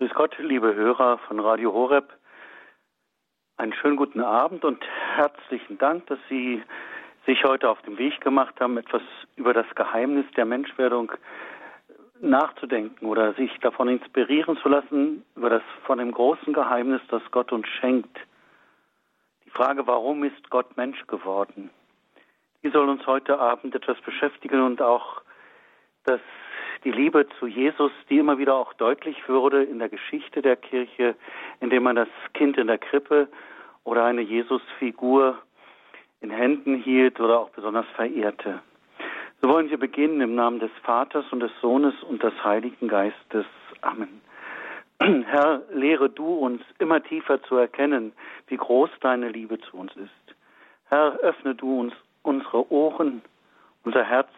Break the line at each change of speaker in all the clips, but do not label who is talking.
Grüß Gott, liebe Hörer von Radio Horeb. Einen schönen guten Abend und herzlichen Dank, dass Sie sich heute auf den Weg gemacht haben, etwas über das Geheimnis der Menschwerdung nachzudenken oder sich davon inspirieren zu lassen, über das von dem großen Geheimnis, das Gott uns schenkt. Die Frage, warum ist Gott Mensch geworden? Die soll uns heute Abend etwas beschäftigen und auch das die Liebe zu Jesus, die immer wieder auch deutlich wurde in der Geschichte der Kirche, indem man das Kind in der Krippe oder eine Jesusfigur in Händen hielt oder auch besonders verehrte. So wollen wir beginnen im Namen des Vaters und des Sohnes und des Heiligen Geistes. Amen. Herr, lehre du uns immer tiefer zu erkennen, wie groß deine Liebe zu uns ist. Herr, öffne du uns unsere Ohren, unser Herz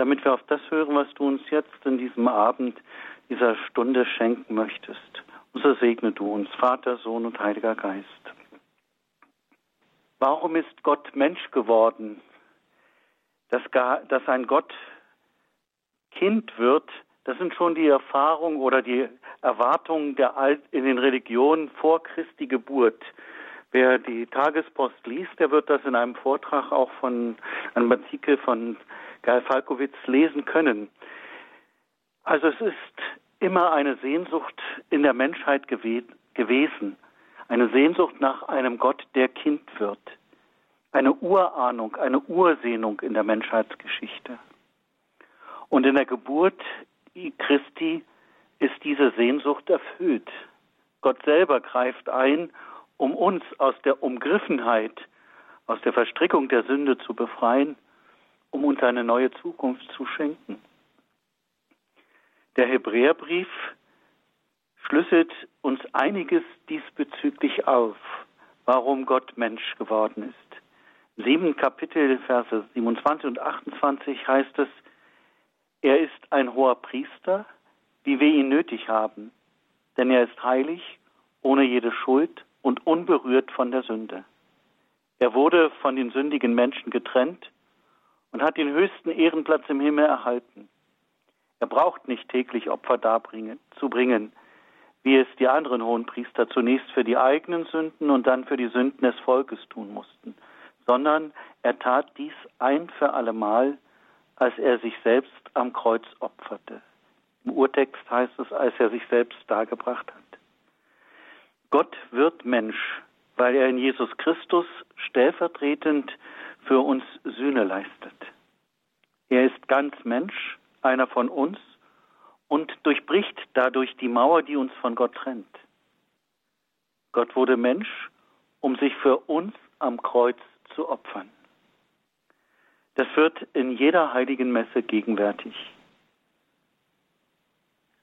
damit wir auf das hören, was du uns jetzt in diesem Abend, dieser Stunde schenken möchtest. Und so segne du uns, Vater, Sohn und Heiliger Geist. Warum ist Gott Mensch geworden? Dass, dass ein Gott Kind wird, das sind schon die Erfahrungen oder die Erwartungen der Alt in den Religionen vor Christi Geburt. Wer die Tagespost liest, der wird das in einem Vortrag auch von einem Artikel von Geil Falkowitz lesen können. Also es ist immer eine Sehnsucht in der Menschheit gew gewesen, eine Sehnsucht nach einem Gott, der Kind wird, eine Urahnung, eine Ursehnung in der Menschheitsgeschichte. Und in der Geburt Christi ist diese Sehnsucht erfüllt. Gott selber greift ein, um uns aus der Umgriffenheit, aus der Verstrickung der Sünde zu befreien um uns eine neue Zukunft zu schenken. Der Hebräerbrief schlüsselt uns einiges diesbezüglich auf, warum Gott Mensch geworden ist. Sieben Kapitel, Verse 27 und 28 heißt es, er ist ein hoher Priester, wie wir ihn nötig haben, denn er ist heilig, ohne jede Schuld und unberührt von der Sünde. Er wurde von den sündigen Menschen getrennt und hat den höchsten Ehrenplatz im Himmel erhalten. Er braucht nicht täglich Opfer zu bringen, wie es die anderen hohen Priester zunächst für die eigenen Sünden und dann für die Sünden des Volkes tun mussten, sondern er tat dies ein für allemal, als er sich selbst am Kreuz opferte. Im Urtext heißt es, als er sich selbst dargebracht hat. Gott wird Mensch, weil er in Jesus Christus stellvertretend für uns Sühne leistet. Er ist ganz Mensch, einer von uns, und durchbricht dadurch die Mauer, die uns von Gott trennt. Gott wurde Mensch, um sich für uns am Kreuz zu opfern. Das wird in jeder heiligen Messe gegenwärtig.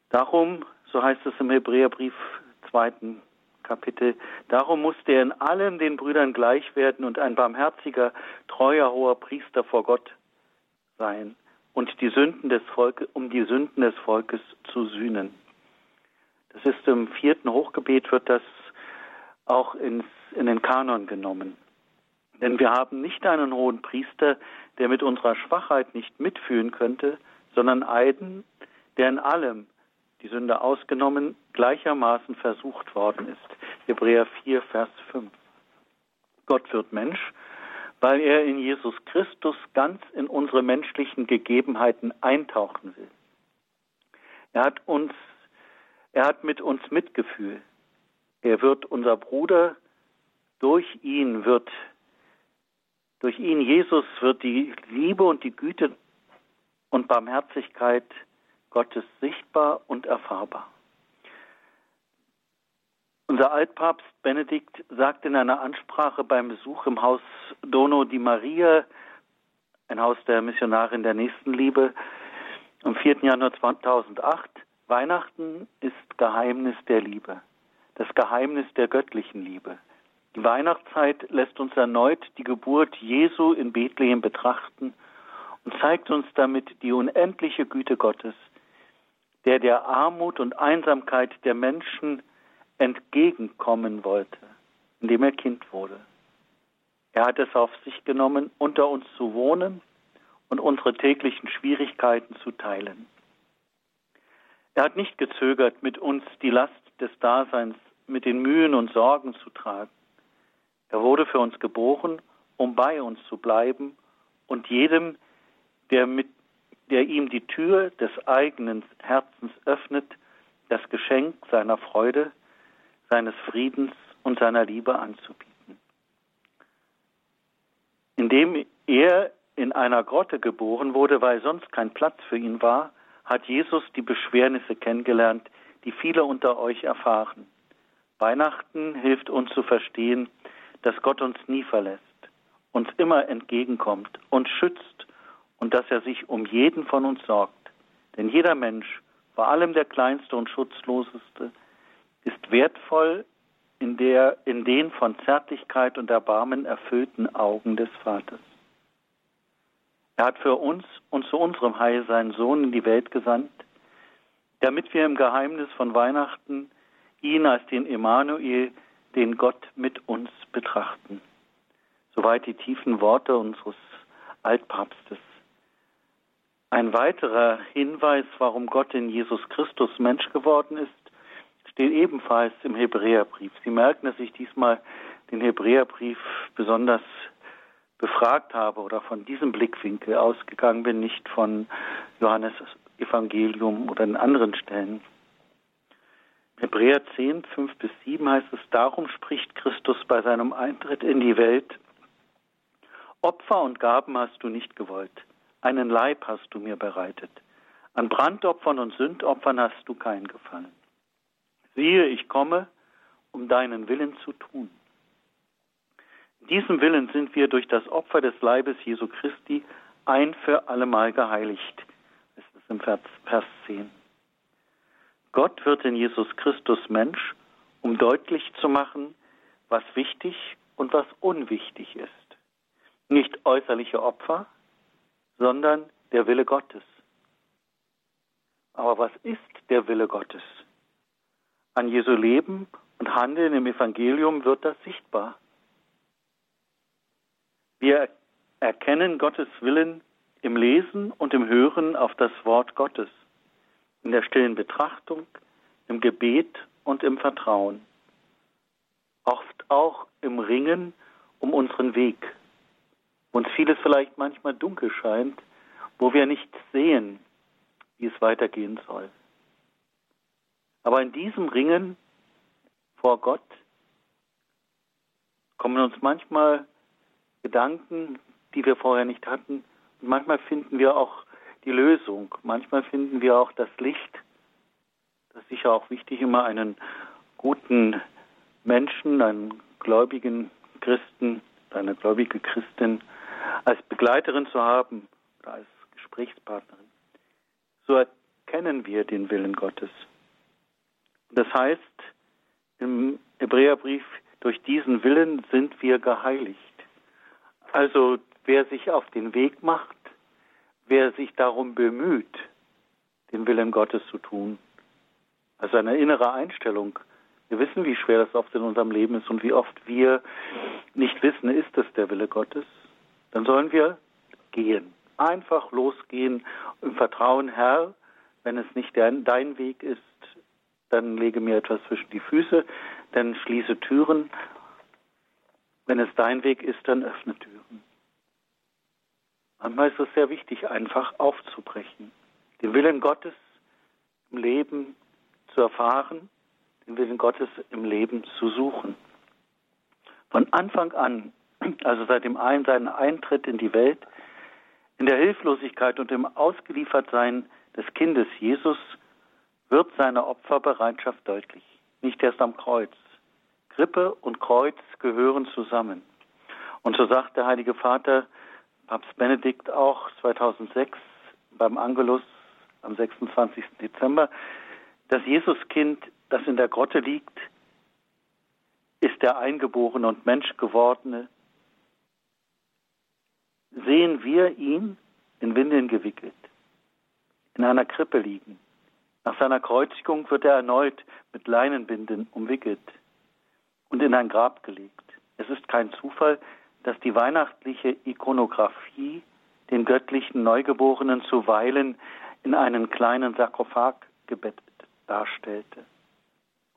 Darum, so heißt es im Hebräerbrief zweiten Kapitel. Darum musste er in allem den Brüdern gleich werden und ein barmherziger, treuer, hoher Priester vor Gott sein und die Sünden des Volkes, um die Sünden des Volkes zu sühnen. Das ist im vierten Hochgebet wird das auch ins, in den Kanon genommen. Denn wir haben nicht einen hohen Priester, der mit unserer Schwachheit nicht mitfühlen könnte, sondern einen, der in allem die Sünde ausgenommen, gleichermaßen versucht worden ist. Hebräer 4, Vers 5. Gott wird Mensch, weil er in Jesus Christus ganz in unsere menschlichen Gegebenheiten eintauchen will. Er hat uns, er hat mit uns Mitgefühl. Er wird unser Bruder. Durch ihn wird, durch ihn Jesus wird die Liebe und die Güte und Barmherzigkeit Gottes sichtbar und erfahrbar. Unser Altpapst Benedikt sagt in einer Ansprache beim Besuch im Haus Dono di Maria, ein Haus der Missionarin der Nächstenliebe, am 4. Januar 2008, Weihnachten ist Geheimnis der Liebe, das Geheimnis der göttlichen Liebe. Die Weihnachtszeit lässt uns erneut die Geburt Jesu in Bethlehem betrachten und zeigt uns damit die unendliche Güte Gottes, der der Armut und Einsamkeit der Menschen entgegenkommen wollte, indem er Kind wurde. Er hat es auf sich genommen, unter uns zu wohnen und unsere täglichen Schwierigkeiten zu teilen. Er hat nicht gezögert, mit uns die Last des Daseins, mit den Mühen und Sorgen zu tragen. Er wurde für uns geboren, um bei uns zu bleiben und jedem, der, mit, der ihm die Tür des eigenen Herzens öffnet, das Geschenk seiner Freude, seines Friedens und seiner Liebe anzubieten. Indem er in einer Grotte geboren wurde, weil sonst kein Platz für ihn war, hat Jesus die Beschwernisse kennengelernt, die viele unter euch erfahren. Weihnachten hilft uns zu verstehen, dass Gott uns nie verlässt, uns immer entgegenkommt, uns schützt und dass er sich um jeden von uns sorgt. Denn jeder Mensch, vor allem der kleinste und schutzloseste, ist wertvoll in, der, in den von Zärtlichkeit und Erbarmen erfüllten Augen des Vaters. Er hat für uns und zu unserem Heil seinen Sohn in die Welt gesandt, damit wir im Geheimnis von Weihnachten ihn als den Emanuel, den Gott mit uns betrachten. Soweit die tiefen Worte unseres Altpapstes. Ein weiterer Hinweis, warum Gott in Jesus Christus Mensch geworden ist, steht ebenfalls im Hebräerbrief. Sie merken, dass ich diesmal den Hebräerbrief besonders befragt habe oder von diesem Blickwinkel ausgegangen bin, nicht von Johannes Evangelium oder in anderen Stellen. Hebräer 10, 5 bis 7 heißt es, darum spricht Christus bei seinem Eintritt in die Welt, Opfer und Gaben hast du nicht gewollt, einen Leib hast du mir bereitet, an Brandopfern und Sündopfern hast du keinen gefallen. Siehe, ich komme, um deinen Willen zu tun diesem Willen sind wir durch das Opfer des Leibes Jesu Christi ein für allemal geheiligt. Das ist im Vers, Vers 10. Gott wird in Jesus Christus Mensch, um deutlich zu machen, was wichtig und was unwichtig ist. Nicht äußerliche Opfer, sondern der Wille Gottes. Aber was ist der Wille Gottes? An Jesu Leben und Handeln im Evangelium wird das sichtbar. Wir erkennen Gottes Willen im Lesen und im Hören auf das Wort Gottes, in der stillen Betrachtung, im Gebet und im Vertrauen. Oft auch im Ringen um unseren Weg, uns vieles vielleicht manchmal dunkel scheint, wo wir nicht sehen, wie es weitergehen soll. Aber in diesem Ringen vor Gott kommen uns manchmal Gedanken, die wir vorher nicht hatten. Und manchmal finden wir auch die Lösung. Manchmal finden wir auch das Licht. Das ist sicher auch wichtig, immer einen guten Menschen, einen gläubigen Christen, eine gläubige Christin als Begleiterin zu haben oder als Gesprächspartnerin. So erkennen wir den Willen Gottes. Das heißt im Hebräerbrief, durch diesen Willen sind wir geheiligt. Also wer sich auf den Weg macht, wer sich darum bemüht, den Willen Gottes zu tun, also eine innere Einstellung. Wir wissen, wie schwer das oft in unserem Leben ist und wie oft wir nicht wissen, ist es der Wille Gottes. Dann sollen wir gehen, einfach losgehen im Vertrauen, Herr, wenn es nicht dein Weg ist, dann lege mir etwas zwischen die Füße, dann schließe Türen wenn es dein Weg ist, dann öffne Türen. Manchmal ist es sehr wichtig, einfach aufzubrechen, den Willen Gottes im Leben zu erfahren, den Willen Gottes im Leben zu suchen. Von Anfang an, also seit dem einen seinen Eintritt in die Welt, in der Hilflosigkeit und im Ausgeliefertsein des Kindes Jesus, wird seine Opferbereitschaft deutlich. Nicht erst am Kreuz, Krippe und Kreuz gehören zusammen. Und so sagt der Heilige Vater, Papst Benedikt auch 2006 beim Angelus am 26. Dezember, das Jesuskind, das in der Grotte liegt, ist der eingeborene und Menschgewordene. Sehen wir ihn in Windeln gewickelt, in einer Krippe liegen. Nach seiner Kreuzigung wird er erneut mit Leinenbinden umwickelt und in ein Grab gelegt. Es ist kein Zufall, dass die weihnachtliche Ikonographie den göttlichen Neugeborenen zuweilen in einen kleinen Sarkophag gebettet darstellte,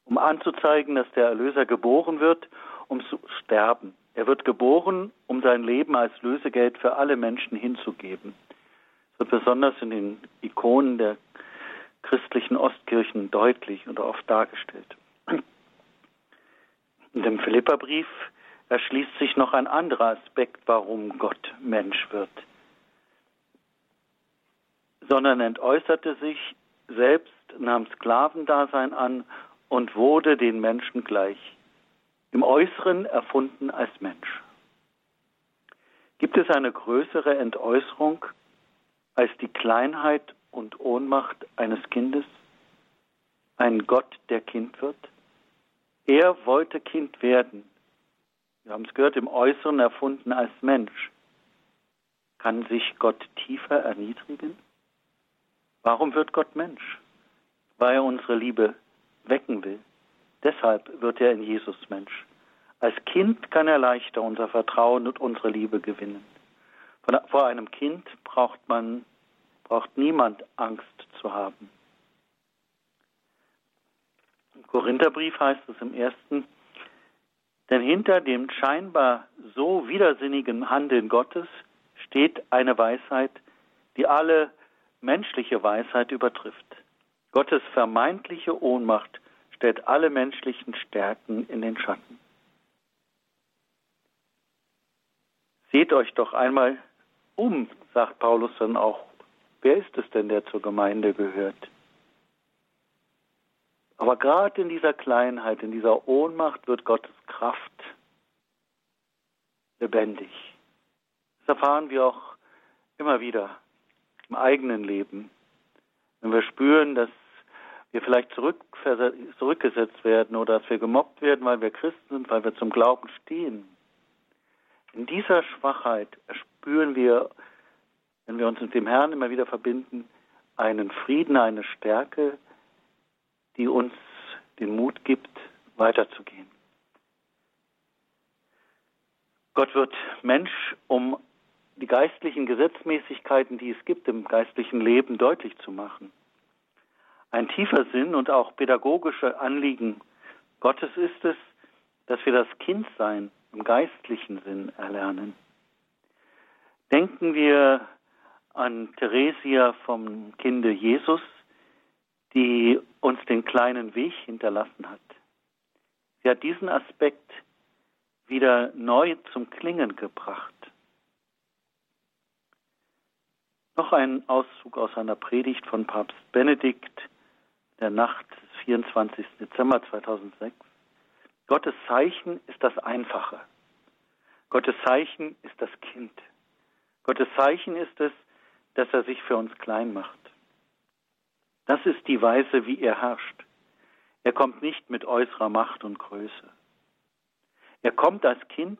um anzuzeigen, dass der Erlöser geboren wird, um zu sterben. Er wird geboren, um sein Leben als Lösegeld für alle Menschen hinzugeben. Das wird besonders in den Ikonen der christlichen Ostkirchen deutlich und oft dargestellt. In dem Philipperbrief erschließt sich noch ein anderer Aspekt, warum Gott Mensch wird. Sondern entäußerte sich selbst, nahm Sklavendasein an und wurde den Menschen gleich, im Äußeren erfunden als Mensch. Gibt es eine größere Entäußerung als die Kleinheit und Ohnmacht eines Kindes? Ein Gott, der Kind wird? Er wollte Kind werden, wir haben es gehört, im Äußeren erfunden als Mensch. Kann sich Gott tiefer erniedrigen? Warum wird Gott Mensch? Weil er unsere Liebe wecken will. Deshalb wird er in Jesus Mensch. Als Kind kann er leichter unser Vertrauen und unsere Liebe gewinnen. Vor einem Kind braucht man, braucht niemand Angst zu haben. Im Korintherbrief heißt es im ersten, denn hinter dem scheinbar so widersinnigen Handeln Gottes steht eine Weisheit, die alle menschliche Weisheit übertrifft. Gottes vermeintliche Ohnmacht stellt alle menschlichen Stärken in den Schatten. Seht euch doch einmal um, sagt Paulus dann auch. Wer ist es denn, der zur Gemeinde gehört? Aber gerade in dieser Kleinheit, in dieser Ohnmacht wird Gottes Kraft lebendig. Das erfahren wir auch immer wieder im eigenen Leben. Wenn wir spüren, dass wir vielleicht zurück, zurückgesetzt werden oder dass wir gemobbt werden, weil wir Christen sind, weil wir zum Glauben stehen. In dieser Schwachheit spüren wir, wenn wir uns mit dem Herrn immer wieder verbinden, einen Frieden, eine Stärke, die uns den Mut gibt, weiterzugehen. Gott wird Mensch, um die geistlichen Gesetzmäßigkeiten, die es gibt im geistlichen Leben, deutlich zu machen. Ein tiefer Sinn und auch pädagogische Anliegen Gottes ist es, dass wir das Kindsein im geistlichen Sinn erlernen. Denken wir an Theresia vom Kinde Jesus, die uns den kleinen Weg hinterlassen hat. Sie hat diesen Aspekt wieder neu zum Klingen gebracht. Noch ein Auszug aus einer Predigt von Papst Benedikt der Nacht des 24. Dezember 2006. Gottes Zeichen ist das Einfache. Gottes Zeichen ist das Kind. Gottes Zeichen ist es, dass er sich für uns klein macht. Das ist die Weise, wie er herrscht. Er kommt nicht mit äußerer Macht und Größe. Er kommt als Kind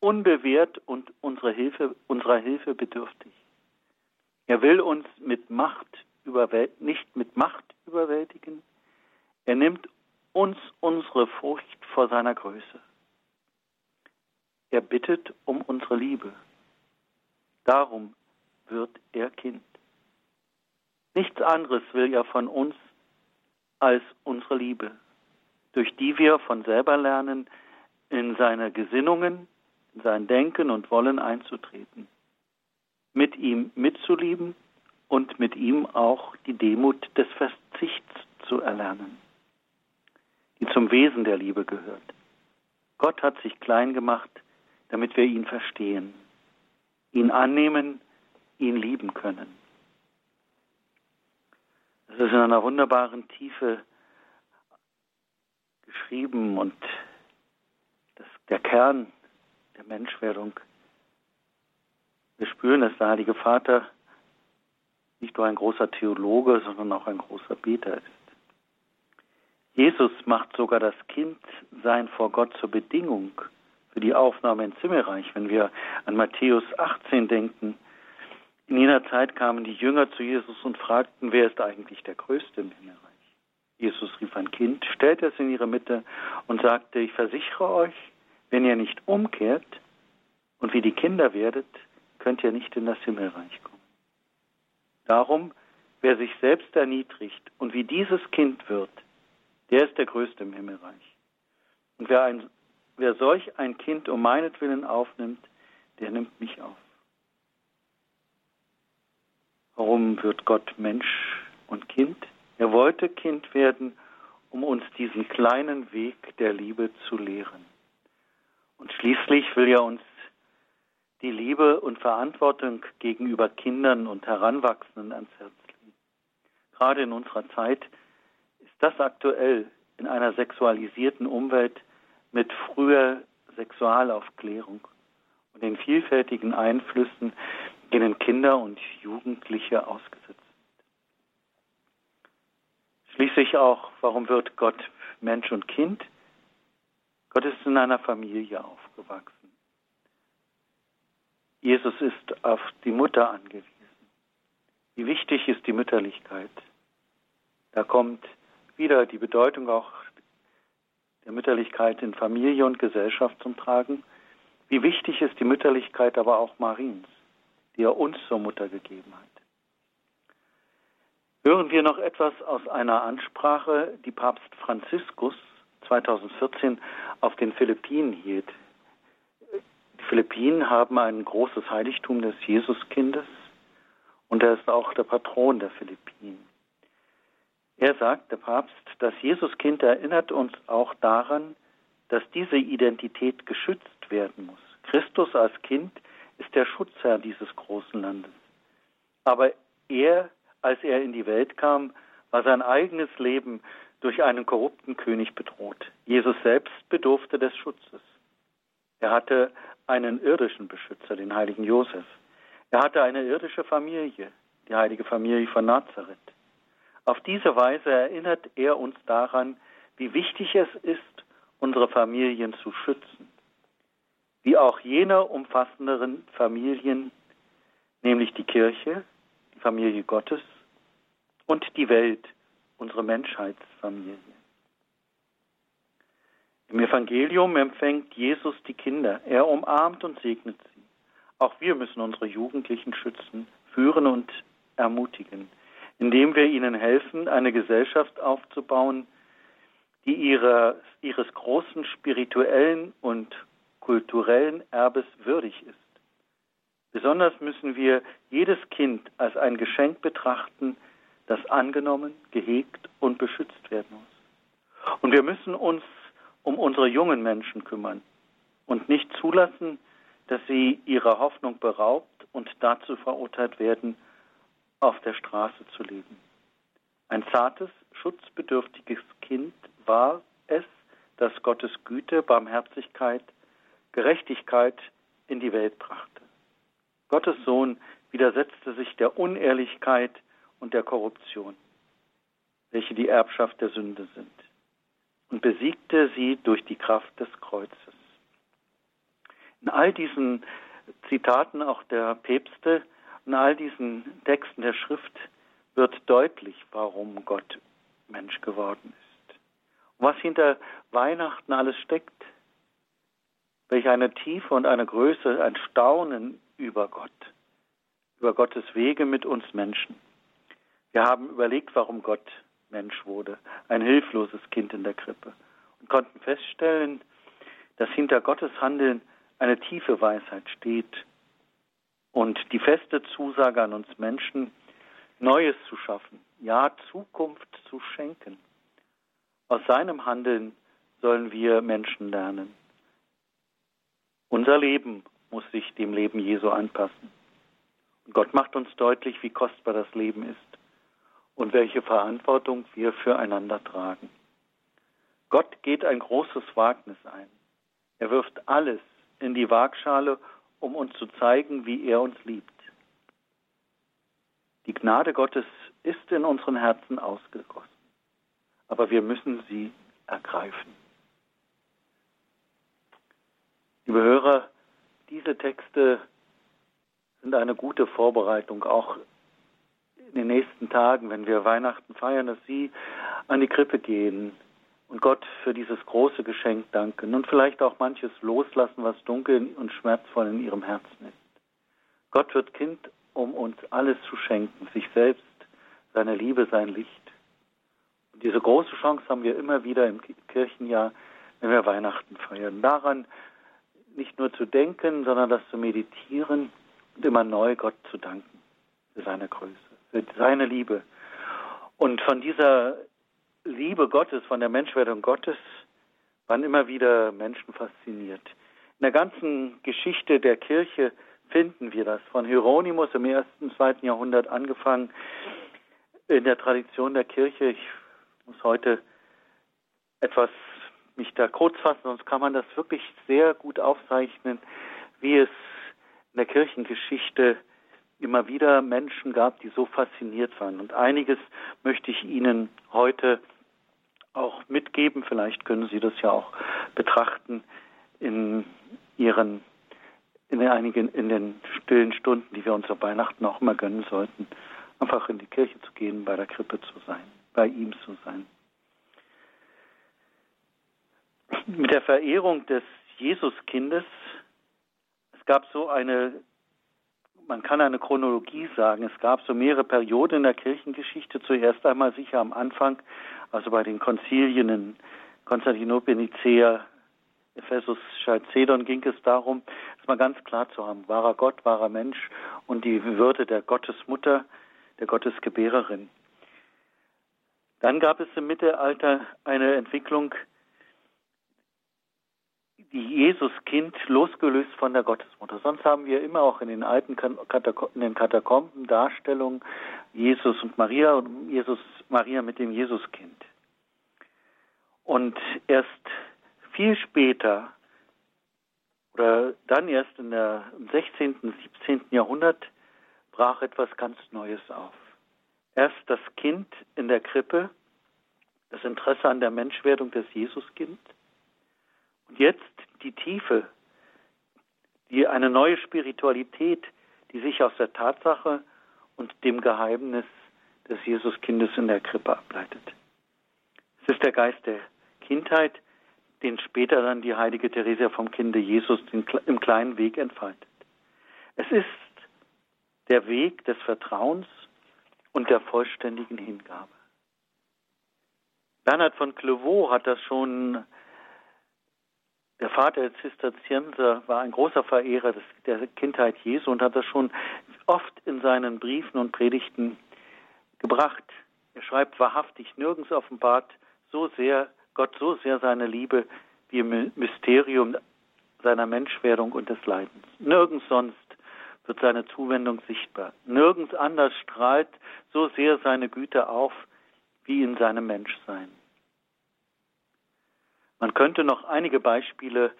unbewehrt und unserer Hilfe, unserer Hilfe bedürftig. Er will uns mit Macht nicht mit Macht überwältigen. Er nimmt uns unsere Furcht vor seiner Größe. Er bittet um unsere Liebe. Darum wird er Kind. Nichts anderes will er von uns als unsere Liebe, durch die wir von selber lernen, in seine Gesinnungen, in sein Denken und Wollen einzutreten, mit ihm mitzulieben und mit ihm auch die Demut des Verzichts zu erlernen, die zum Wesen der Liebe gehört. Gott hat sich klein gemacht, damit wir ihn verstehen, ihn annehmen, ihn lieben können. Das ist in einer wunderbaren Tiefe geschrieben und das, der Kern der Menschwerdung. Wir spüren, dass der Heilige Vater nicht nur ein großer Theologe, sondern auch ein großer Beter ist. Jesus macht sogar das Kindsein vor Gott zur Bedingung für die Aufnahme ins Himmelreich. Wenn wir an Matthäus 18 denken, in jener Zeit kamen die Jünger zu Jesus und fragten, wer ist eigentlich der Größte im Himmelreich? Jesus rief ein Kind, stellte es in ihre Mitte und sagte, ich versichere euch, wenn ihr nicht umkehrt und wie die Kinder werdet, könnt ihr nicht in das Himmelreich kommen. Darum wer sich selbst erniedrigt und wie dieses Kind wird, der ist der Größte im Himmelreich. Und wer, ein, wer solch ein Kind um meinetwillen aufnimmt, der nimmt mich auf. Warum wird Gott Mensch und Kind? Er wollte Kind werden, um uns diesen kleinen Weg der Liebe zu lehren. Und schließlich will er uns die Liebe und Verantwortung gegenüber Kindern und Heranwachsenden ans Herz legen. Gerade in unserer Zeit ist das aktuell in einer sexualisierten Umwelt mit früher Sexualaufklärung und den vielfältigen Einflüssen, denen Kinder und Jugendliche ausgesetzt sind. Schließlich auch, warum wird Gott Mensch und Kind? Gott ist in einer Familie aufgewachsen. Jesus ist auf die Mutter angewiesen. Wie wichtig ist die Mütterlichkeit? Da kommt wieder die Bedeutung auch der Mütterlichkeit in Familie und Gesellschaft zum Tragen. Wie wichtig ist die Mütterlichkeit aber auch Mariens, die er uns zur Mutter gegeben hat. Hören wir noch etwas aus einer Ansprache, die Papst Franziskus 2014 auf den Philippinen hielt. Philippinen haben ein großes Heiligtum des Jesuskindes und er ist auch der Patron der Philippinen. Er sagt, der Papst, das Jesuskind erinnert uns auch daran, dass diese Identität geschützt werden muss. Christus als Kind ist der Schutzherr dieses großen Landes. Aber er, als er in die Welt kam, war sein eigenes Leben durch einen korrupten König bedroht. Jesus selbst bedurfte des Schutzes. Er hatte einen irdischen Beschützer, den heiligen Josef. Er hatte eine irdische Familie, die heilige Familie von Nazareth. Auf diese Weise erinnert er uns daran, wie wichtig es ist, unsere Familien zu schützen, wie auch jene umfassenderen Familien, nämlich die Kirche, die Familie Gottes und die Welt, unsere Menschheitsfamilie. Im Evangelium empfängt Jesus die Kinder, er umarmt und segnet sie. Auch wir müssen unsere Jugendlichen schützen, führen und ermutigen indem wir ihnen helfen, eine Gesellschaft aufzubauen, die ihre, ihres großen spirituellen und kulturellen Erbes würdig ist. Besonders müssen wir jedes Kind als ein Geschenk betrachten, das angenommen, gehegt und beschützt werden muss. Und wir müssen uns um unsere jungen Menschen kümmern und nicht zulassen, dass sie ihrer Hoffnung beraubt und dazu verurteilt werden, auf der Straße zu leben. Ein zartes, schutzbedürftiges Kind war es, das Gottes Güte, Barmherzigkeit, Gerechtigkeit in die Welt brachte. Gottes Sohn widersetzte sich der Unehrlichkeit und der Korruption, welche die Erbschaft der Sünde sind, und besiegte sie durch die Kraft des Kreuzes. In all diesen Zitaten auch der Päpste in all diesen Texten der Schrift wird deutlich, warum Gott Mensch geworden ist. Was hinter Weihnachten alles steckt. Welch eine Tiefe und eine Größe, ein Staunen über Gott, über Gottes Wege mit uns Menschen. Wir haben überlegt, warum Gott Mensch wurde, ein hilfloses Kind in der Krippe, und konnten feststellen, dass hinter Gottes Handeln eine tiefe Weisheit steht und die feste Zusage an uns Menschen, Neues zu schaffen, ja Zukunft zu schenken. Aus seinem Handeln sollen wir Menschen lernen. Unser Leben muss sich dem Leben Jesu anpassen. Und Gott macht uns deutlich, wie kostbar das Leben ist und welche Verantwortung wir füreinander tragen. Gott geht ein großes Wagnis ein. Er wirft alles in die Waagschale um uns zu zeigen, wie er uns liebt. Die Gnade Gottes ist in unseren Herzen ausgegossen, aber wir müssen sie ergreifen. Liebe Hörer, diese Texte sind eine gute Vorbereitung, auch den nächsten Tagen, wenn wir Weihnachten feiern, dass Sie an die Krippe gehen, und Gott für dieses große Geschenk danken und vielleicht auch manches loslassen, was dunkel und schmerzvoll in ihrem Herzen ist. Gott wird Kind, um uns alles zu schenken, sich selbst, seine Liebe, sein Licht. Und diese große Chance haben wir immer wieder im Kirchenjahr, wenn wir Weihnachten feiern. Daran nicht nur zu denken, sondern das zu meditieren und immer neu Gott zu danken für seine Größe, seine Liebe. Und von dieser Liebe Gottes, von der Menschwerdung Gottes, waren immer wieder Menschen fasziniert. In der ganzen Geschichte der Kirche finden wir das. Von Hieronymus im ersten, zweiten Jahrhundert angefangen, in der Tradition der Kirche. Ich muss heute etwas mich da kurz fassen, sonst kann man das wirklich sehr gut aufzeichnen, wie es in der Kirchengeschichte immer wieder Menschen gab, die so fasziniert waren. Und einiges möchte ich Ihnen heute auch mitgeben. Vielleicht können Sie das ja auch betrachten in Ihren, in einigen, in den stillen Stunden, die wir uns auf Weihnachten auch immer gönnen sollten, einfach in die Kirche zu gehen, bei der Krippe zu sein, bei ihm zu sein. Mit der Verehrung des Jesuskindes, es gab so eine man kann eine Chronologie sagen. Es gab so mehrere Perioden in der Kirchengeschichte. Zuerst einmal sicher am Anfang, also bei den Konzilien in Konstantinopel, Nicea, Ephesus, Chalcedon ging es darum, es mal ganz klar zu haben, wahrer Gott, wahrer Mensch und die Würde der Gottesmutter, der Gottesgebärerin. Dann gab es im Mittelalter eine Entwicklung Jesuskind losgelöst von der Gottesmutter. Sonst haben wir immer auch in den alten Katakom in den Katakomben Darstellungen Jesus und Maria und Jesus Maria mit dem Jesuskind. Und erst viel später oder dann erst in der, im 16., 17. Jahrhundert brach etwas ganz Neues auf. Erst das Kind in der Krippe, das Interesse an der Menschwerdung des Jesuskind und jetzt die Tiefe, die eine neue Spiritualität, die sich aus der Tatsache und dem Geheimnis des Jesuskindes in der Krippe ableitet. Es ist der Geist der Kindheit, den später dann die heilige Theresia vom Kinde Jesus im kleinen Weg entfaltet. Es ist der Weg des Vertrauens und der vollständigen Hingabe. Bernhard von Clairvaux hat das schon der Vater der Zisterzienser war ein großer Verehrer des, der Kindheit Jesu und hat das schon oft in seinen Briefen und Predigten gebracht. Er schreibt wahrhaftig, nirgends offenbart so sehr Gott so sehr seine Liebe wie im Mysterium seiner Menschwerdung und des Leidens. Nirgends sonst wird seine Zuwendung sichtbar. Nirgends anders strahlt so sehr seine Güte auf wie in seinem Menschsein. Man könnte noch einige Beispiele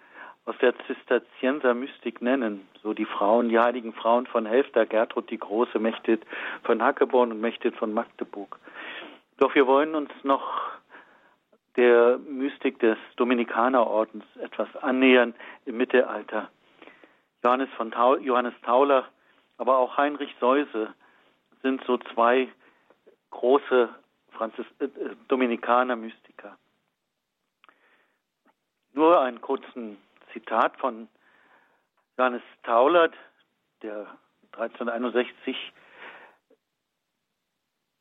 aus der Zisterzienser Mystik nennen, so die Frauen, die heiligen Frauen von Helfter, Gertrud die Große, Mechtet von Hackeborn und Mechtet von Magdeburg. Doch wir wollen uns noch der Mystik des Dominikanerordens etwas annähern im Mittelalter. Johannes, von Taul, Johannes Tauler, aber auch Heinrich Seuse sind so zwei große Franzis äh, Dominikaner-Mystiker. Nur einen kurzen Zitat von Johannes Taulert, der 1361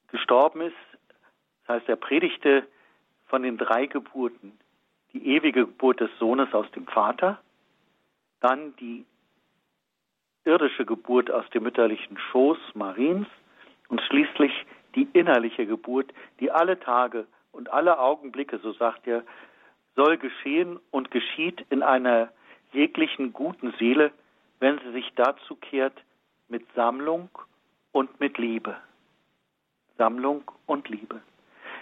gestorben ist. Das heißt, er predigte von den drei Geburten. Die ewige Geburt des Sohnes aus dem Vater, dann die irdische Geburt aus dem mütterlichen Schoß Mariens und schließlich die innerliche Geburt, die alle Tage und alle Augenblicke, so sagt er, soll geschehen und geschieht in einer jeglichen guten Seele, wenn sie sich dazu kehrt mit Sammlung und mit Liebe. Sammlung und Liebe.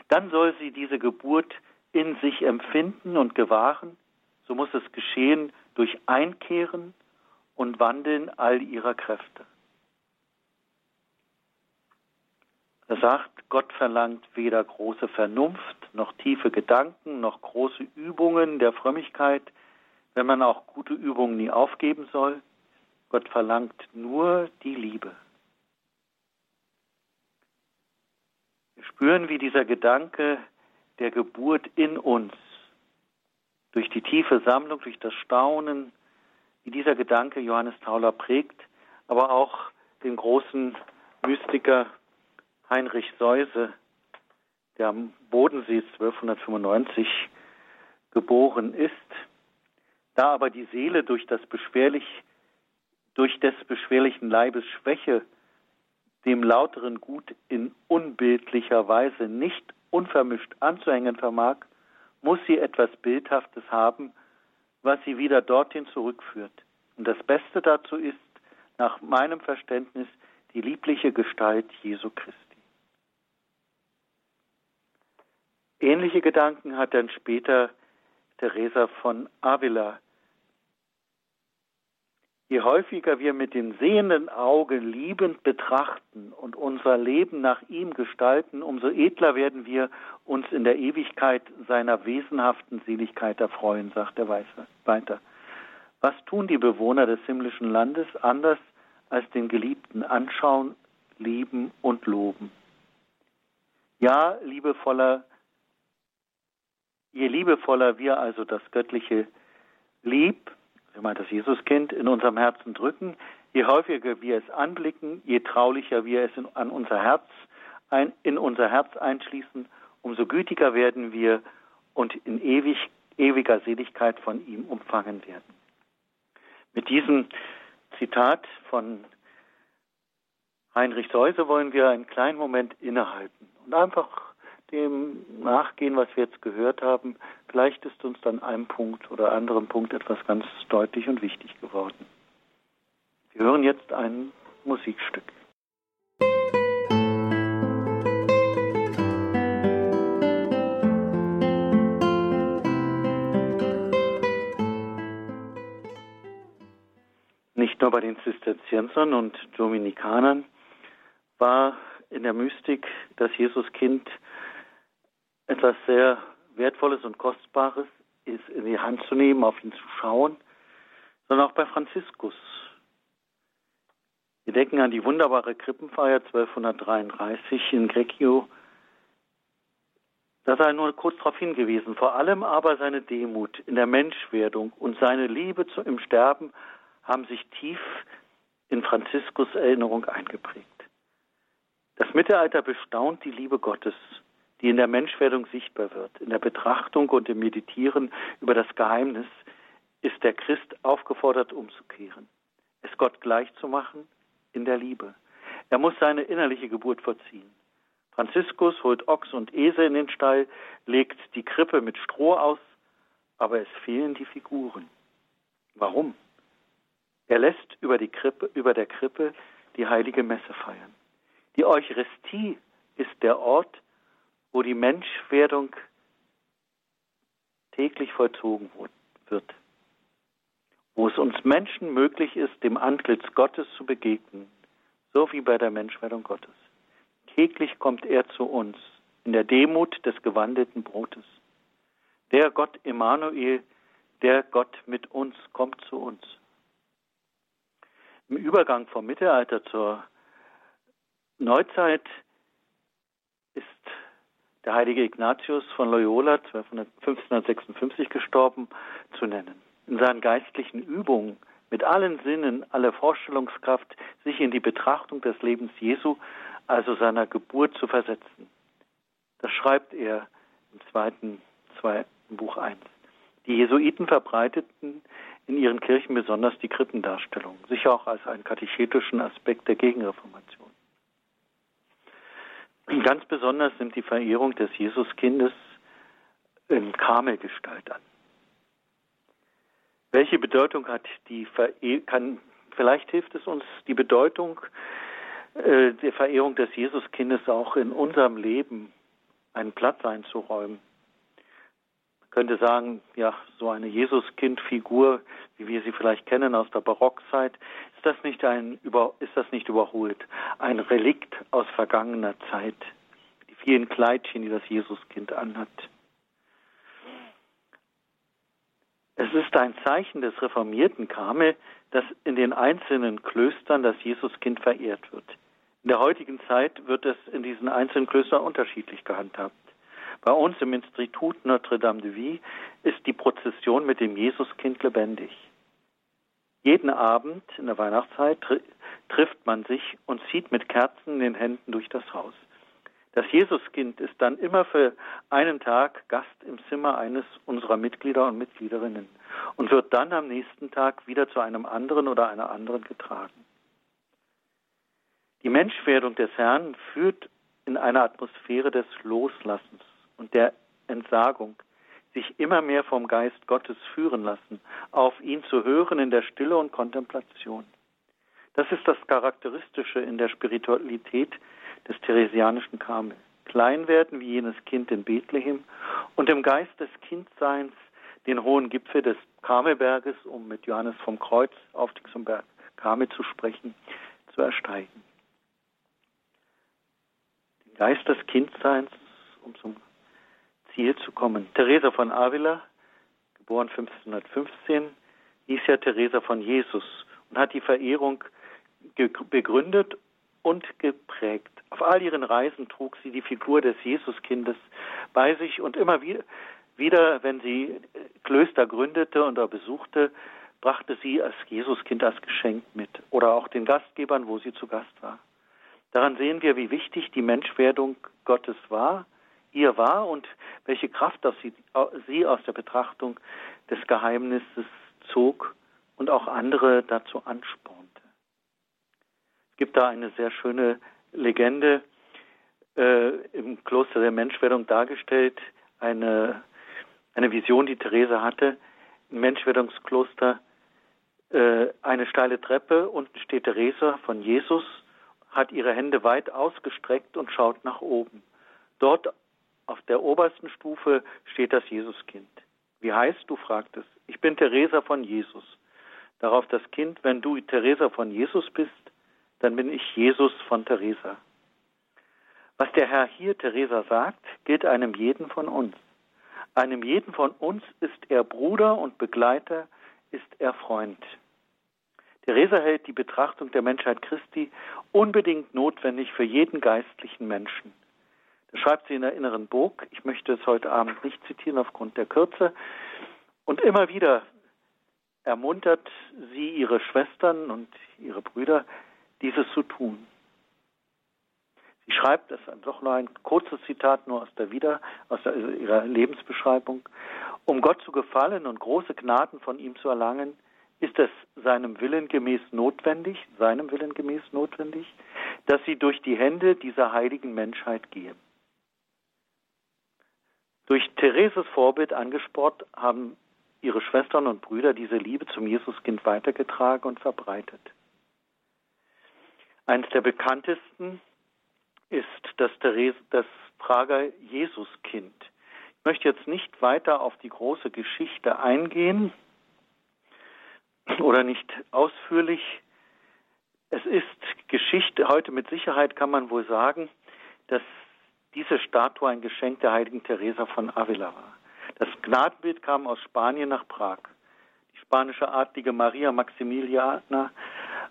Dann soll sie diese Geburt in sich empfinden und gewahren, so muss es geschehen durch Einkehren und Wandeln all ihrer Kräfte. Er sagt, Gott verlangt weder große Vernunft noch tiefe Gedanken noch große Übungen der Frömmigkeit, wenn man auch gute Übungen nie aufgeben soll. Gott verlangt nur die Liebe. Wir spüren, wie dieser Gedanke der Geburt in uns durch die tiefe Sammlung, durch das Staunen, wie dieser Gedanke Johannes Tauler prägt, aber auch den großen Mystiker Heinrich Seuse, der am Bodensee 1295 geboren ist, da aber die Seele durch das beschwerlich, durch des beschwerlichen Leibes Schwäche dem lauteren Gut in unbildlicher Weise nicht unvermischt anzuhängen vermag, muss sie etwas Bildhaftes haben, was sie wieder dorthin zurückführt. Und das Beste dazu ist, nach meinem Verständnis, die liebliche Gestalt Jesu Christi. Ähnliche Gedanken hat dann später Teresa von Avila Je häufiger wir mit dem sehenden Auge liebend betrachten und unser Leben nach ihm gestalten, umso edler werden wir uns in der Ewigkeit seiner wesenhaften Seligkeit erfreuen, sagt er weiter. Was tun die Bewohner des himmlischen Landes anders als den Geliebten anschauen, lieben und loben? Ja, liebevoller, je liebevoller wir also das Göttliche lieb, er meint das Jesuskind, in unserem Herzen drücken. Je häufiger wir es anblicken, je traulicher wir es in, an unser Herz ein, in unser Herz einschließen, umso gütiger werden wir und in ewig, ewiger Seligkeit von ihm umfangen werden. Mit diesem Zitat von Heinrich Seuse wollen wir einen kleinen Moment innehalten und einfach dem nachgehen, was wir jetzt gehört haben, vielleicht ist uns dann einem Punkt oder anderem Punkt etwas ganz deutlich und wichtig geworden. Wir hören jetzt ein Musikstück. Nicht nur bei den Zisterziensern und Dominikanern war in der Mystik das Jesuskind etwas sehr Wertvolles und Kostbares ist, in die Hand zu nehmen, auf ihn zu schauen, sondern auch bei Franziskus. Wir denken an die wunderbare Krippenfeier 1233 in Greccio. Da sei nur kurz darauf hingewiesen, vor allem aber seine Demut in der Menschwerdung und seine Liebe zu, im Sterben haben sich tief in Franziskus Erinnerung eingeprägt. Das Mittelalter bestaunt die Liebe Gottes die in der Menschwerdung sichtbar wird. In der Betrachtung und im Meditieren über das Geheimnis ist der Christ aufgefordert, umzukehren, es Gott gleich zu machen in der Liebe. Er muss seine innerliche Geburt vollziehen. Franziskus holt Ochs und Esel in den Stall, legt die Krippe mit Stroh aus, aber es fehlen die Figuren. Warum? Er lässt über, die Krippe, über der Krippe die heilige Messe feiern. Die Eucharistie ist der Ort, wo die Menschwerdung täglich vollzogen wird, wo es uns Menschen möglich ist, dem Antlitz Gottes zu begegnen, so wie bei der Menschwerdung Gottes. Täglich kommt er zu uns in der Demut des gewandelten Brotes. Der Gott Emmanuel, der Gott mit uns, kommt zu uns. Im Übergang vom Mittelalter zur Neuzeit ist der heilige Ignatius von Loyola, 1556 gestorben, zu nennen. In seinen geistlichen Übungen mit allen Sinnen, aller Vorstellungskraft, sich in die Betrachtung des Lebens Jesu, also seiner Geburt, zu versetzen. Das schreibt er im zweiten, zweiten Buch 1. Die Jesuiten verbreiteten in ihren Kirchen besonders die Krippendarstellung, sicher auch als einen katechetischen Aspekt der Gegenreformation. Ganz besonders nimmt die Verehrung des Jesuskindes in Karmelgestalt an. Welche Bedeutung hat die Verehrung? vielleicht hilft es uns, die Bedeutung äh, der Verehrung des Jesuskindes auch in unserem Leben einen Platz einzuräumen könnte sagen, ja, so eine Jesuskind-Figur, wie wir sie vielleicht kennen aus der Barockzeit, das nicht ein ist das nicht überholt, ein Relikt aus vergangener Zeit, die vielen Kleidchen, die das Jesuskind anhat. Es ist ein Zeichen des reformierten Karmel, dass in den einzelnen Klöstern das Jesuskind verehrt wird. In der heutigen Zeit wird es in diesen einzelnen Klöstern unterschiedlich gehandhabt. Bei uns im Institut Notre-Dame de Vie ist die Prozession mit dem Jesuskind lebendig. Jeden Abend in der Weihnachtszeit tr trifft man sich und zieht mit Kerzen in den Händen durch das Haus. Das Jesuskind ist dann immer für einen Tag Gast im Zimmer eines unserer Mitglieder und Mitgliederinnen und wird dann am nächsten Tag wieder zu einem anderen oder einer anderen getragen. Die Menschwerdung des Herrn führt in eine Atmosphäre des Loslassens und der Entsagung, sich immer mehr vom Geist Gottes führen lassen, auf ihn zu hören in der Stille und Kontemplation. Das ist das Charakteristische in der Spiritualität des Theresianischen Karmel. Klein werden wie jenes Kind in Bethlehem und im Geist des Kindseins den hohen Gipfel des Karmelberges, um mit Johannes vom Kreuz auf zum Berg Karmel zu sprechen, zu ersteigen. Den Geist des Kindseins, um zum Ziel zu kommen. Teresa von Avila, geboren 1515, hieß ja Teresa von Jesus und hat die Verehrung begründet und geprägt. Auf all ihren Reisen trug sie die Figur des Jesuskindes bei sich und immer wieder, wenn sie Klöster gründete oder besuchte, brachte sie als Jesuskind als Geschenk mit oder auch den Gastgebern, wo sie zu Gast war. Daran sehen wir, wie wichtig die Menschwerdung Gottes war, ihr war und welche Kraft aus sie, sie aus der Betrachtung des Geheimnisses zog und auch andere dazu anspornte. Es gibt da eine sehr schöne Legende äh, im Kloster der Menschwerdung dargestellt, eine, eine Vision, die Therese hatte, im Menschwerdungskloster, äh, eine steile Treppe, unten steht Theresa von Jesus, hat ihre Hände weit ausgestreckt und schaut nach oben. Dort auf der obersten Stufe steht das Jesuskind. Wie heißt du? fragt es. Ich bin Theresa von Jesus. Darauf das Kind, wenn du Theresa von Jesus bist, dann bin ich Jesus von Theresa. Was der Herr hier Theresa sagt, gilt einem jeden von uns. Einem jeden von uns ist er Bruder und Begleiter, ist er Freund. Theresa hält die Betrachtung der Menschheit Christi unbedingt notwendig für jeden geistlichen Menschen. Schreibt sie in der inneren Burg. Ich möchte es heute Abend nicht zitieren aufgrund der Kürze. Und immer wieder ermuntert sie ihre Schwestern und ihre Brüder, dieses zu tun. Sie schreibt, das ist doch nur ein kurzes Zitat nur aus der Wieder, aus der, also ihrer Lebensbeschreibung. Um Gott zu gefallen und große Gnaden von ihm zu erlangen, ist es seinem Willen gemäß notwendig, seinem Willen gemäß notwendig, dass sie durch die Hände dieser heiligen Menschheit gehen. Durch Thereses Vorbild angespornt haben ihre Schwestern und Brüder diese Liebe zum Jesuskind weitergetragen und verbreitet. Eines der bekanntesten ist das, Therese, das Prager Jesuskind. Ich möchte jetzt nicht weiter auf die große Geschichte eingehen oder nicht ausführlich. Es ist Geschichte, heute mit Sicherheit kann man wohl sagen, dass diese Statue ein Geschenk der heiligen Teresa von Avila war. Das Gnadenbild kam aus Spanien nach Prag. Die spanische Adlige Maria Maximiliana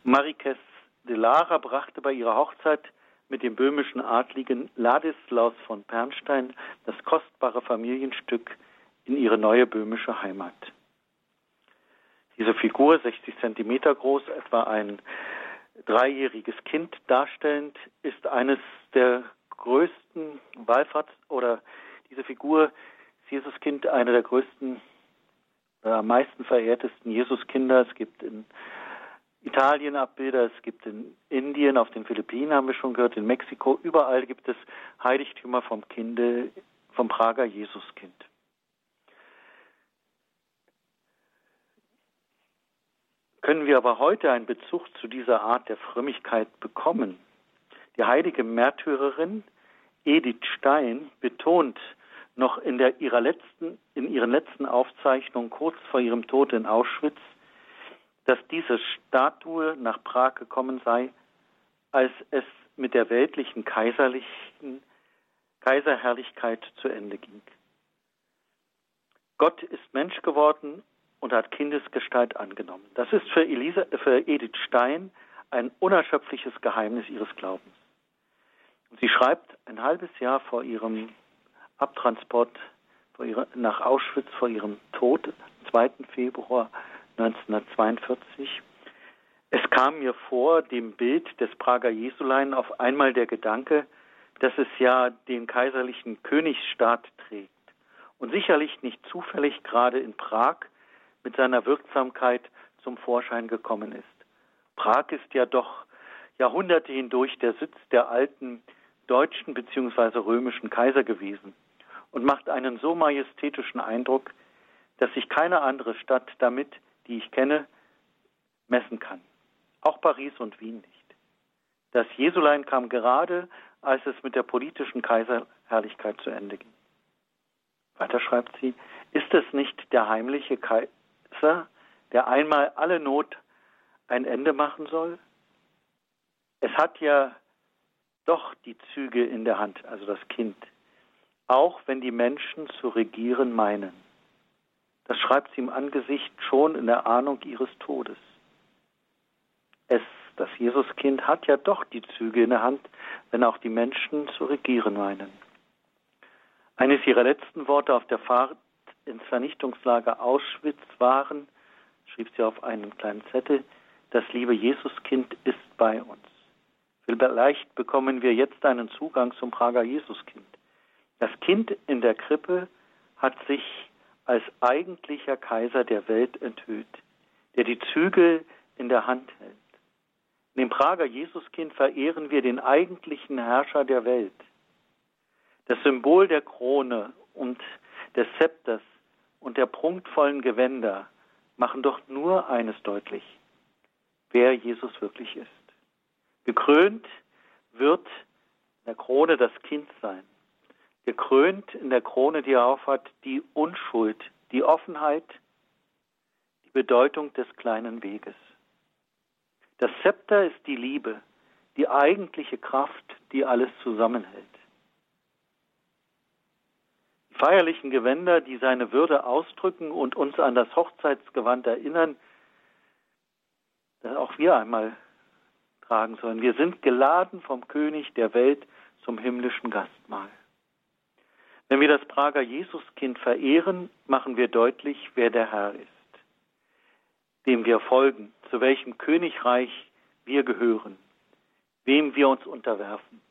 Mariquez de Lara brachte bei ihrer Hochzeit mit dem böhmischen Adligen Ladislaus von Pernstein das kostbare Familienstück in ihre neue böhmische Heimat. Diese Figur, 60 Zentimeter groß, etwa ein dreijähriges Kind darstellend, ist eines der größten Wallfahrts- oder diese Figur, das Jesuskind, einer der größten, äh, am meisten verehrtesten Jesuskinder. Es gibt in Italien Abbilder, es gibt in Indien, auf den Philippinen haben wir schon gehört, in Mexiko, überall gibt es Heiligtümer vom Kinde, vom Prager Jesuskind. Können wir aber heute einen Bezug zu dieser Art der Frömmigkeit bekommen? Die heilige Märtyrerin Edith Stein betont noch in, der, ihrer letzten, in ihren letzten Aufzeichnungen kurz vor ihrem Tod in Auschwitz, dass diese Statue nach Prag gekommen sei, als es mit der weltlichen kaiserlichen Kaiserherrlichkeit zu Ende ging. Gott ist Mensch geworden und hat Kindesgestalt angenommen. Das ist für, Elisa, für Edith Stein ein unerschöpfliches Geheimnis ihres Glaubens. Und sie schreibt ein halbes Jahr vor ihrem Abtransport vor ihrer, nach Auschwitz, vor ihrem Tod, 2. Februar 1942. Es kam mir vor, dem Bild des Prager Jesulein auf einmal der Gedanke, dass es ja den kaiserlichen Königsstaat trägt und sicherlich nicht zufällig gerade in Prag mit seiner Wirksamkeit zum Vorschein gekommen ist. Prag ist ja doch Jahrhunderte hindurch der Sitz der alten deutschen bzw. römischen Kaiser gewesen und macht einen so majestätischen Eindruck, dass sich keine andere Stadt damit, die ich kenne, messen kann. Auch Paris und Wien nicht. Das Jesulein kam gerade, als es mit der politischen Kaiserherrlichkeit zu Ende ging. Weiter schreibt sie, ist es nicht der heimliche Kaiser, der einmal alle Not ein Ende machen soll? Es hat ja doch die Züge in der Hand, also das Kind, auch wenn die Menschen zu regieren meinen. Das schreibt sie im Angesicht schon in der Ahnung ihres Todes. Es, das Jesuskind, hat ja doch die Züge in der Hand, wenn auch die Menschen zu regieren meinen. Eines ihrer letzten Worte auf der Fahrt ins Vernichtungslager Auschwitz waren, schrieb sie auf einen kleinen Zettel, das liebe Jesuskind ist bei uns. Vielleicht bekommen wir jetzt einen Zugang zum Prager Jesuskind. Das Kind in der Krippe hat sich als eigentlicher Kaiser der Welt enthüllt, der die Zügel in der Hand hält. In dem Prager Jesuskind verehren wir den eigentlichen Herrscher der Welt. Das Symbol der Krone und des Zepters und der prunkvollen Gewänder machen doch nur eines deutlich, wer Jesus wirklich ist. Gekrönt wird in der Krone das Kind sein. Gekrönt in der Krone, die er aufhat, die Unschuld, die Offenheit, die Bedeutung des kleinen Weges. Das Zepter ist die Liebe, die eigentliche Kraft, die alles zusammenhält. Die feierlichen Gewänder, die seine Würde ausdrücken und uns an das Hochzeitsgewand erinnern, das auch wir einmal tragen sollen. Wir sind geladen vom König der Welt zum himmlischen Gastmahl. Wenn wir das Prager Jesuskind verehren, machen wir deutlich, wer der Herr ist, dem wir folgen, zu welchem Königreich wir gehören, wem wir uns unterwerfen,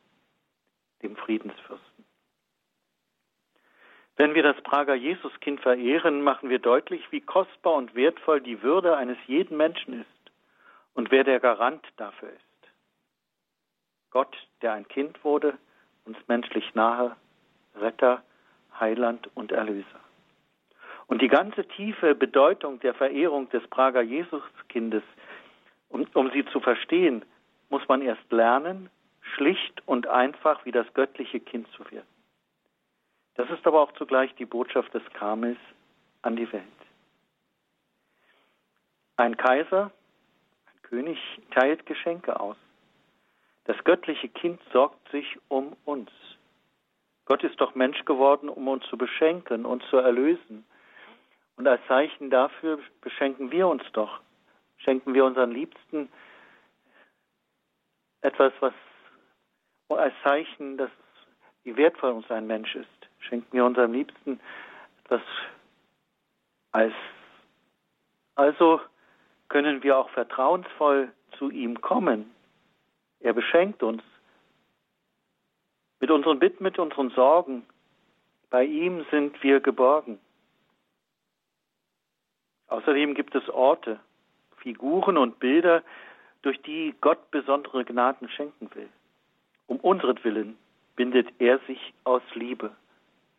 dem Friedensfürsten. Wenn wir das Prager Jesuskind verehren, machen wir deutlich, wie kostbar und wertvoll die Würde eines jeden Menschen ist und wer der Garant dafür ist. Gott, der ein Kind wurde, uns menschlich nahe, Retter, Heiland und Erlöser. Und die ganze tiefe Bedeutung der Verehrung des Prager Jesuskindes, um, um sie zu verstehen, muss man erst lernen, schlicht und einfach wie das göttliche Kind zu werden. Das ist aber auch zugleich die Botschaft des Karmels an die Welt. Ein Kaiser, König teilt Geschenke aus. Das göttliche Kind sorgt sich um uns. Gott ist doch Mensch geworden, um uns zu beschenken und zu erlösen. Und als Zeichen dafür beschenken wir uns doch. Schenken wir unseren Liebsten etwas, was als Zeichen, dass wie wertvoll uns ein Mensch ist. Schenken wir unserem Liebsten etwas als also können wir auch vertrauensvoll zu ihm kommen er beschenkt uns mit unseren Bitten, mit unseren Sorgen. Bei ihm sind wir geborgen. Außerdem gibt es Orte, Figuren und Bilder, durch die Gott besondere Gnaden schenken will. Um unseren bindet er sich aus Liebe.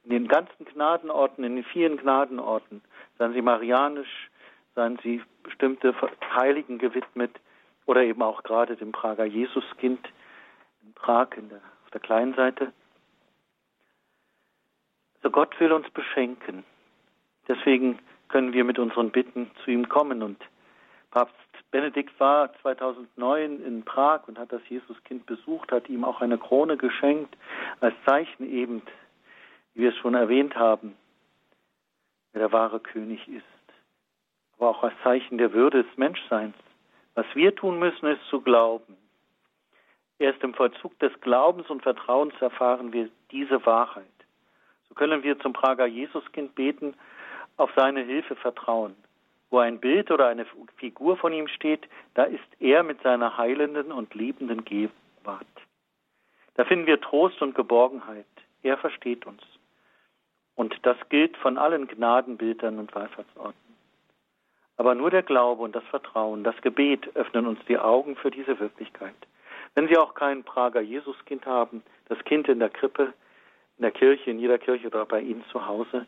In den ganzen Gnadenorten, in den vielen Gnadenorten, seien sie marianisch, seien sie bestimmte Heiligen gewidmet, oder eben auch gerade dem Prager Jesuskind in Prag in der, auf der kleinen Seite. Also Gott will uns beschenken. Deswegen können wir mit unseren Bitten zu ihm kommen. Und Papst Benedikt war 2009 in Prag und hat das Jesuskind besucht, hat ihm auch eine Krone geschenkt, als Zeichen eben, wie wir es schon erwähnt haben, wer der wahre König ist. Aber auch als Zeichen der Würde des Menschseins. Was wir tun müssen, ist zu glauben. Erst im Vollzug des Glaubens und Vertrauens erfahren wir diese Wahrheit. So können wir zum Prager Jesuskind beten, auf seine Hilfe vertrauen. Wo ein Bild oder eine Figur von ihm steht, da ist er mit seiner heilenden und liebenden Gegenwart. Da finden wir Trost und Geborgenheit. Er versteht uns. Und das gilt von allen Gnadenbildern und Wallfahrtsorten. Aber nur der Glaube und das Vertrauen, das Gebet öffnen uns die Augen für diese Wirklichkeit. Wenn Sie auch kein Prager Jesuskind haben, das Kind in der Krippe, in der Kirche, in jeder Kirche oder bei Ihnen zu Hause,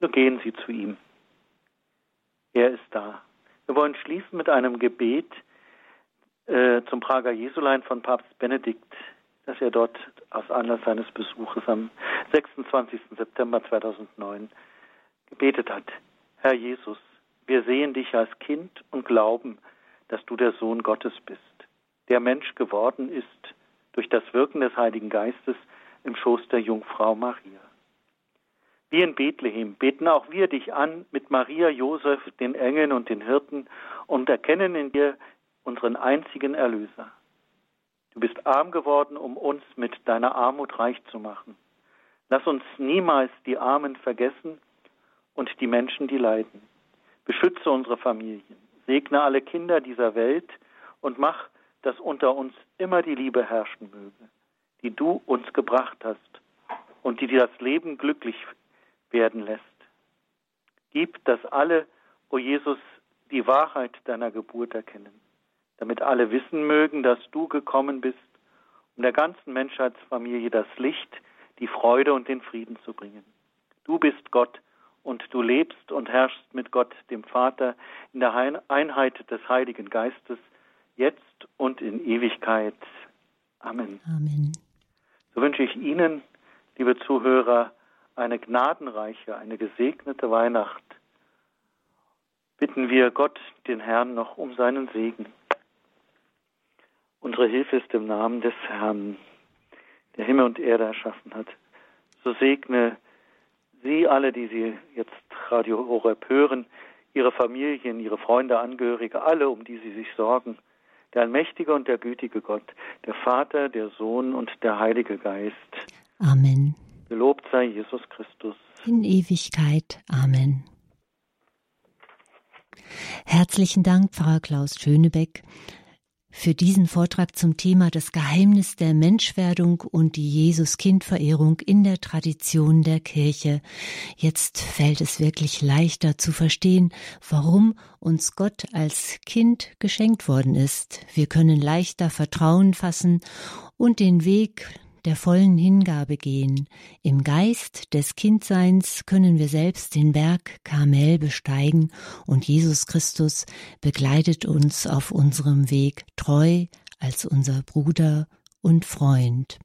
nur gehen Sie zu ihm. Er ist da. Wir wollen schließen mit einem Gebet äh, zum Prager Jesulein von Papst Benedikt, das er dort aus Anlass seines Besuches am 26. September 2009 gebetet hat. Herr Jesus, wir sehen dich als Kind und glauben, dass du der Sohn Gottes bist, der Mensch geworden ist durch das Wirken des Heiligen Geistes im Schoß der Jungfrau Maria. Wie in Bethlehem beten auch wir dich an mit Maria, Josef, den Engeln und den Hirten und erkennen in dir unseren einzigen Erlöser. Du bist arm geworden, um uns mit deiner Armut reich zu machen. Lass uns niemals die Armen vergessen und die Menschen, die leiden. Beschütze unsere Familien, segne alle Kinder dieser Welt und mach, dass unter uns immer die Liebe herrschen möge, die du uns gebracht hast und die dir das Leben glücklich werden lässt. Gib, dass alle, o Jesus, die Wahrheit deiner Geburt erkennen, damit alle wissen mögen, dass du gekommen bist, um der ganzen Menschheitsfamilie das Licht, die Freude und den Frieden zu bringen. Du bist Gott und du lebst und herrschst mit Gott, dem Vater, in der Einheit des Heiligen Geistes, jetzt und in Ewigkeit. Amen. Amen. So wünsche ich Ihnen, liebe Zuhörer, eine gnadenreiche, eine gesegnete Weihnacht. Bitten wir Gott, den Herrn, noch um seinen Segen. Unsere Hilfe ist im Namen des Herrn, der Himmel und Erde erschaffen hat. So segne Sie alle, die Sie jetzt Radio Horeb hören, Ihre Familien, Ihre Freunde, Angehörige, alle, um die Sie sich sorgen. Der allmächtige und der gütige Gott, der Vater, der Sohn und der Heilige Geist.
Amen.
Gelobt sei Jesus Christus.
In Ewigkeit. Amen. Herzlichen Dank, Pfarrer Klaus Schönebeck, für diesen Vortrag zum Thema das Geheimnis der Menschwerdung und die Jesus-Kind-Verehrung in der Tradition der Kirche. Jetzt fällt es wirklich leichter zu verstehen, warum uns Gott als Kind geschenkt worden ist. Wir können leichter Vertrauen fassen und den Weg der vollen Hingabe gehen. Im Geist des Kindseins können wir selbst den Berg Karmel besteigen und Jesus Christus begleitet uns auf unserem Weg treu als unser Bruder und Freund.